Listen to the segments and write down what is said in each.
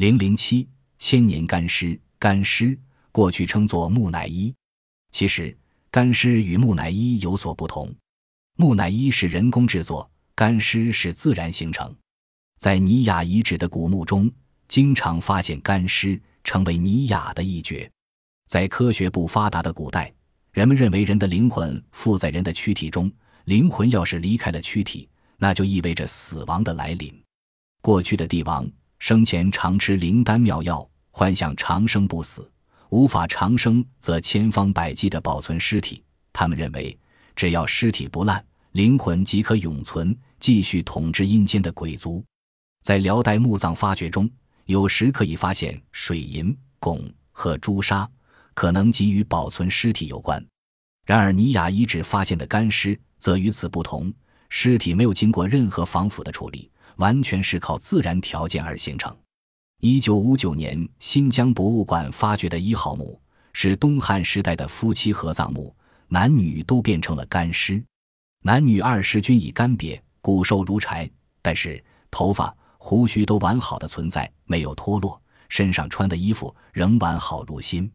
零零七千年干尸，干尸过去称作木乃伊，其实干尸与木乃伊有所不同。木乃伊是人工制作，干尸是自然形成。在尼雅遗址的古墓中，经常发现干尸，成为尼雅的一绝。在科学不发达的古代，人们认为人的灵魂附在人的躯体中，灵魂要是离开了躯体，那就意味着死亡的来临。过去的帝王生前常吃灵丹妙药，幻想长生不死；无法长生，则千方百计地保存尸体。他们认为，只要尸体不烂，灵魂即可永存，继续统治阴间的鬼族。在辽代墓葬发掘中，有时可以发现水银、汞和朱砂，可能即与保存尸体有关。然而，尼雅遗址发现的干尸则与此不同，尸体没有经过任何防腐的处理，完全是靠自然条件而形成。一九五九年，新疆博物馆发掘的一号墓是东汉时代的夫妻合葬墓，男女都变成了干尸，男女二尸均已干瘪，骨瘦如柴，但是头发。胡须都完好的存在，没有脱落，身上穿的衣服仍完好如新。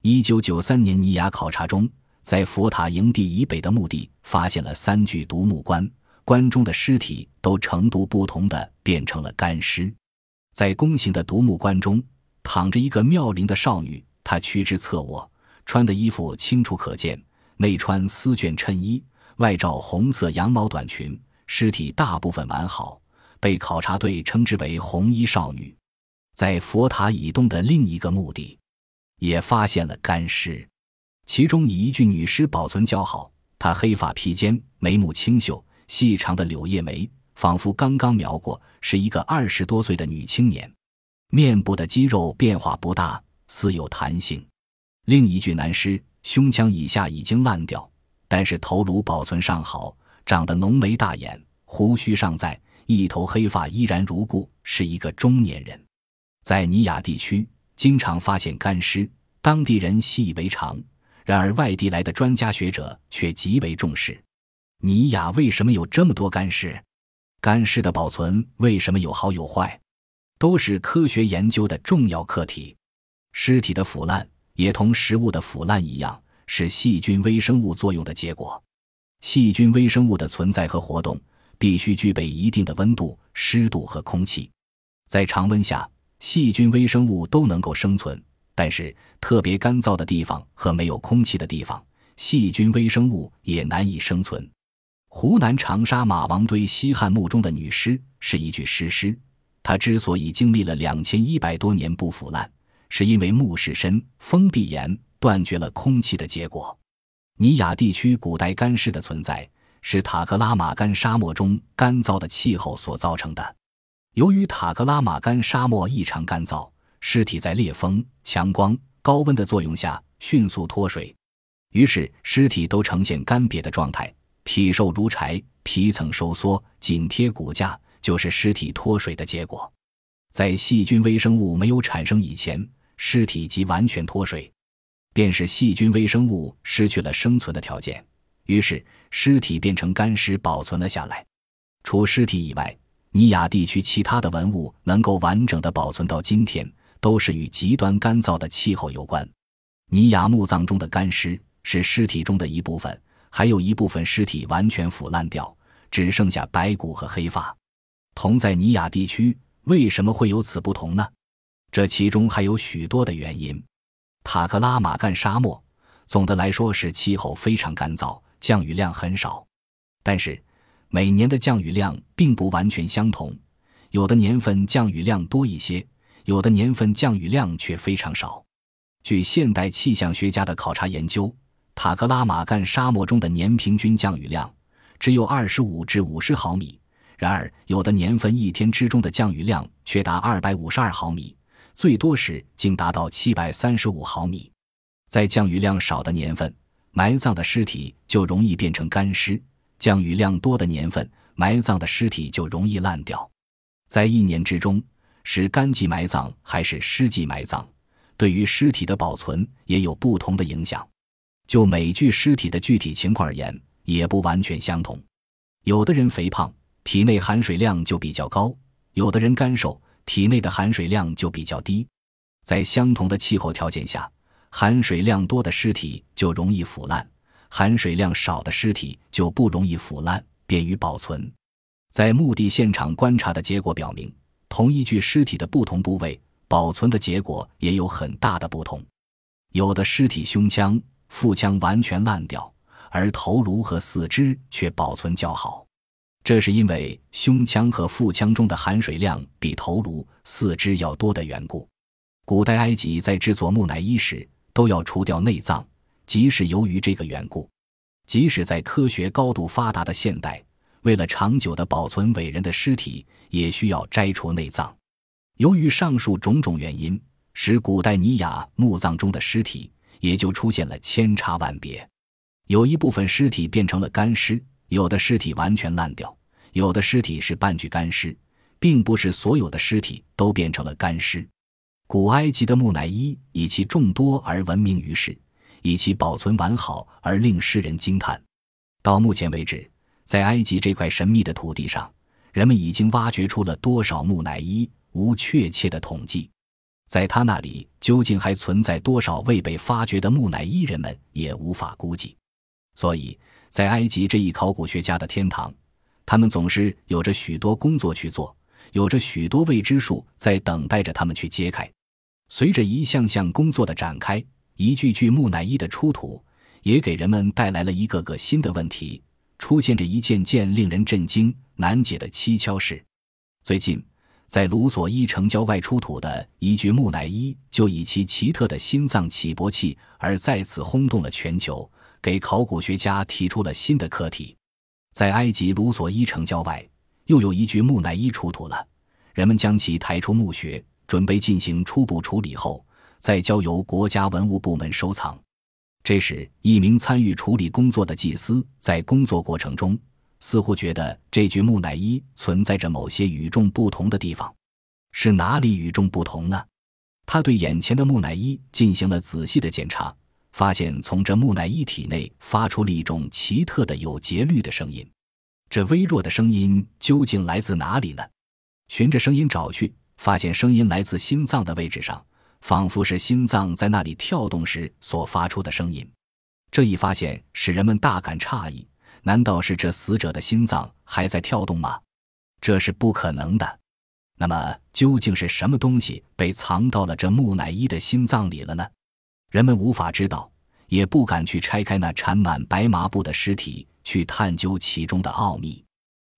一九九三年尼雅考察中，在佛塔营地以北的墓地发现了三具独木棺，棺中的尸体都程度不同的变成了干尸。在弓形的独木棺中，躺着一个妙龄的少女，她屈肢侧卧，穿的衣服清楚可见，内穿丝绢衬衣，外罩红色羊毛短裙，尸体大部分完好。被考察队称之为“红衣少女”。在佛塔以东的另一个墓地，也发现了干尸，其中以一具女尸保存较好。她黑发披肩，眉目清秀，细长的柳叶眉，仿佛刚刚描过，是一个二十多岁的女青年。面部的肌肉变化不大，似有弹性。另一具男尸，胸腔以下已经烂掉，但是头颅保存尚好，长得浓眉大眼，胡须尚在。一头黑发依然如故，是一个中年人。在尼雅地区，经常发现干尸，当地人习以为常。然而，外地来的专家学者却极为重视。尼雅为什么有这么多干尸？干尸的保存为什么有好有坏？都是科学研究的重要课题。尸体的腐烂也同食物的腐烂一样，是细菌微生物作用的结果。细菌微生物的存在和活动。必须具备一定的温度、湿度和空气，在常温下，细菌、微生物都能够生存。但是，特别干燥的地方和没有空气的地方，细菌、微生物也难以生存。湖南长沙马王堆西汉墓中的女尸是一具尸尸，它之所以经历了两千一百多年不腐烂，是因为墓室深、封闭严、断绝了空气的结果。尼雅地区古代干尸的存在。是塔克拉玛干沙漠中干燥的气候所造成的。由于塔克拉玛干沙漠异常干燥，尸体在烈风、强光、高温的作用下迅速脱水，于是尸体都呈现干瘪的状态，体瘦如柴，皮层收缩，紧贴骨架，就是尸体脱水的结果。在细菌微生物没有产生以前，尸体即完全脱水，便是细菌微生物失去了生存的条件。于是，尸体变成干尸保存了下来。除尸体以外，尼雅地区其他的文物能够完整的保存到今天，都是与极端干燥的气候有关。尼雅墓葬中的干尸是尸体中的一部分，还有一部分尸体完全腐烂掉，只剩下白骨和黑发。同在尼雅地区，为什么会有此不同呢？这其中还有许多的原因。塔克拉玛干沙漠总的来说是气候非常干燥。降雨量很少，但是每年的降雨量并不完全相同，有的年份降雨量多一些，有的年份降雨量却非常少。据现代气象学家的考察研究，塔克拉玛干沙漠中的年平均降雨量只有二十五至五十毫米，然而有的年份一天之中的降雨量却达二百五十二毫米，最多时竟达到七百三十五毫米。在降雨量少的年份。埋葬的尸体就容易变成干尸，降雨量多的年份，埋葬的尸体就容易烂掉。在一年之中，是干季埋葬还是湿季埋葬，对于尸体的保存也有不同的影响。就每具尸体的具体情况而言，也不完全相同。有的人肥胖，体内含水量就比较高；有的人干瘦，体内的含水量就比较低。在相同的气候条件下，含水量多的尸体就容易腐烂，含水量少的尸体就不容易腐烂，便于保存。在墓地现场观察的结果表明，同一具尸体的不同部位保存的结果也有很大的不同。有的尸体胸腔、腹腔完全烂掉，而头颅和四肢却保存较好，这是因为胸腔和腹腔中的含水量比头颅、四肢要多的缘故。古代埃及在制作木乃伊时都要除掉内脏，即使由于这个缘故，即使在科学高度发达的现代，为了长久的保存伟人的尸体，也需要摘除内脏。由于上述种种原因。使古代尼雅墓葬中的尸体也就出现了千差万别，有一部分尸体变成了干尸，有的尸体完全烂掉，有的尸体是半具干尸，并不是所有的尸体都变成了干尸。古埃及的木乃伊以其众多而闻名于世，以其保存完好而令世人惊叹。到目前为止，在埃及这块神秘的土地上，人们已经挖掘出了多少木乃伊，无确切的统计。在他那里究竟还存在多少未被发掘的木乃伊，人们也无法估计。所以，在埃及这一考古学家的天堂，他们总是有着许多工作去做，有着许多未知数在等待着他们去揭开。随着一项项工作的展开，一具具木乃伊的出土，也给人们带来了一个个新的问题，出现着一件件令人震惊难解的蹊跷事。最近。在卢索伊城郊外出土的一具木乃伊，就以其奇特的心脏起搏器而再次轰动了全球，给考古学家提出了新的课题。在埃及卢索伊城郊外，又有一具木乃伊出土了。人们将其抬出墓穴，准备进行初步处理后，再交由国家文物部门收藏。这时，一名参与处理工作的祭司在工作过程中。似乎觉得这具木乃伊存在着某些与众不同的地方，是哪里与众不同呢？他对眼前的木乃伊进行了仔细的检查，发现从这木乃伊体内发出了一种奇特的有节律的声音。这微弱的声音究竟来自哪里呢？循着声音找去，发现声音来自心脏的位置上，仿佛是心脏在那里跳动时所发出的声音。这一发现使人们大感诧异。难道是这死者的心脏还在跳动吗？这是不可能的。那么，究竟是什么东西被藏到了这木乃伊的心脏里了呢？人们无法知道，也不敢去拆开那缠满白麻布的尸体，去探究其中的奥秘。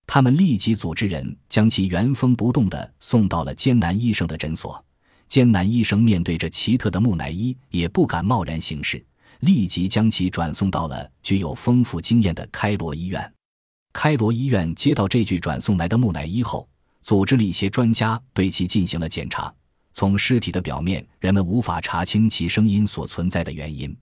他们立即组织人将其原封不动地送到了艰难医生的诊所。艰难医生面对着奇特的木乃伊，也不敢贸然行事。立即将其转送到了具有丰富经验的开罗医院。开罗医院接到这具转送来的木乃伊后，组织了一些专家对其进行了检查。从尸体的表面，人们无法查清其声音所存在的原因，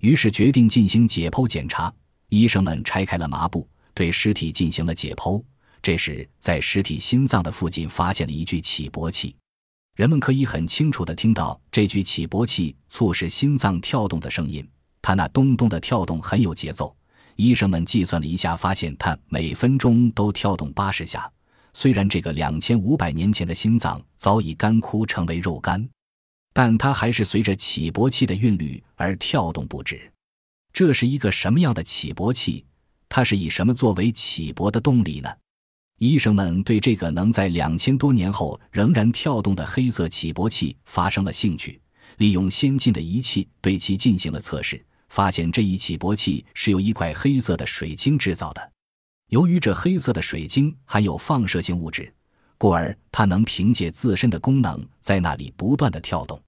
于是决定进行解剖检查。医生们拆开了麻布，对尸体进行了解剖。这时，在尸体心脏的附近发现了一具起搏器。人们可以很清楚地听到这具起搏器促使心脏跳动的声音，它那咚咚的跳动很有节奏。医生们计算了一下，发现它每分钟都跳动八十下。虽然这个两千五百年前的心脏早已干枯成为肉干，但它还是随着起搏器的韵律而跳动不止。这是一个什么样的起搏器？它是以什么作为起搏的动力呢？医生们对这个能在两千多年后仍然跳动的黑色起搏器发生了兴趣，利用先进的仪器对其进行了测试，发现这一起搏器是由一块黑色的水晶制造的。由于这黑色的水晶含有放射性物质，故而它能凭借自身的功能在那里不断的跳动。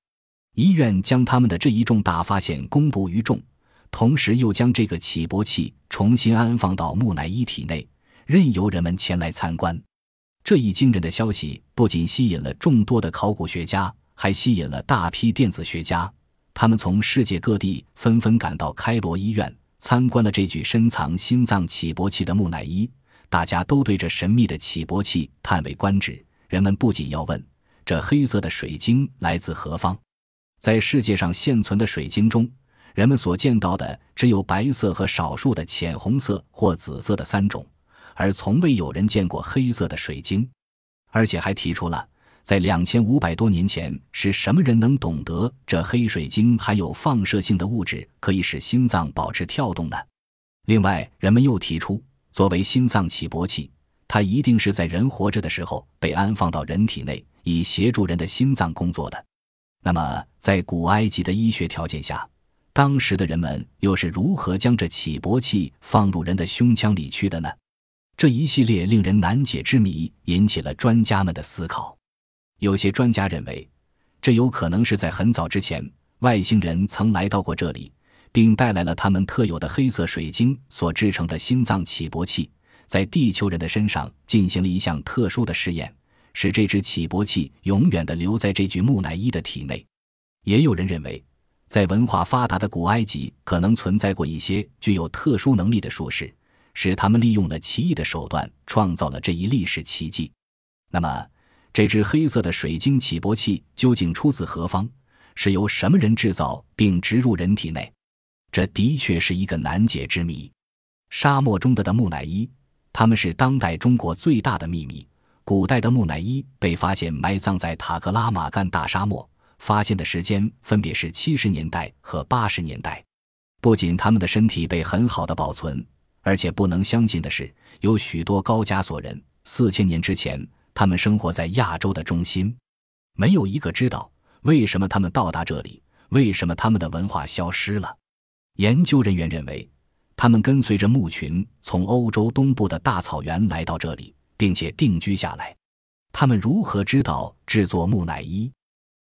医院将他们的这一重大发现公布于众，同时又将这个起搏器重新安放到木乃伊体内。任由人们前来参观，这一惊人的消息不仅吸引了众多的考古学家，还吸引了大批电子学家。他们从世界各地纷纷赶到开罗医院，参观了这具深藏心脏起搏器的木乃伊。大家都对这神秘的起搏器叹为观止。人们不仅要问：这黑色的水晶来自何方？在世界上现存的水晶中，人们所见到的只有白色和少数的浅红色或紫色的三种。而从未有人见过黑色的水晶，而且还提出了在两千五百多年前，是什么人能懂得这黑水晶含有放射性的物质，可以使心脏保持跳动呢？另外，人们又提出，作为心脏起搏器，它一定是在人活着的时候被安放到人体内，以协助人的心脏工作的。那么，在古埃及的医学条件下，当时的人们又是如何将这起搏器放入人的胸腔里去的呢？这一系列令人难解之谜引起了专家们的思考。有些专家认为，这有可能是在很早之前，外星人曾来到过这里，并带来了他们特有的黑色水晶所制成的心脏起搏器，在地球人的身上进行了一项特殊的试验，使这只起搏器永远的留在这具木乃伊的体内。也有人认为，在文化发达的古埃及，可能存在过一些具有特殊能力的术士，使他们利用了奇异的手段，创造了这一历史奇迹。那么，这只黑色的水晶起搏器究竟出自何方？是由什么人制造并植入人体内？这的确是一个难解之谜。沙漠中的的木乃伊，他们是当代中国最大的秘密。古代的木乃伊被发现埋葬在塔克拉玛干大沙漠，发现的时间分别是七十年代和八十年代。不仅他们的身体被很好的保存，而且不能相信的是，有许多高加索人四千年之前。他们生活在亚洲的中心，没有一个知道为什么他们到达这里，为什么他们的文化消失了。研究人员认为，他们跟随着牧群从欧洲东部的大草原来到这里，并且定居下来。他们如何知道制作木乃伊？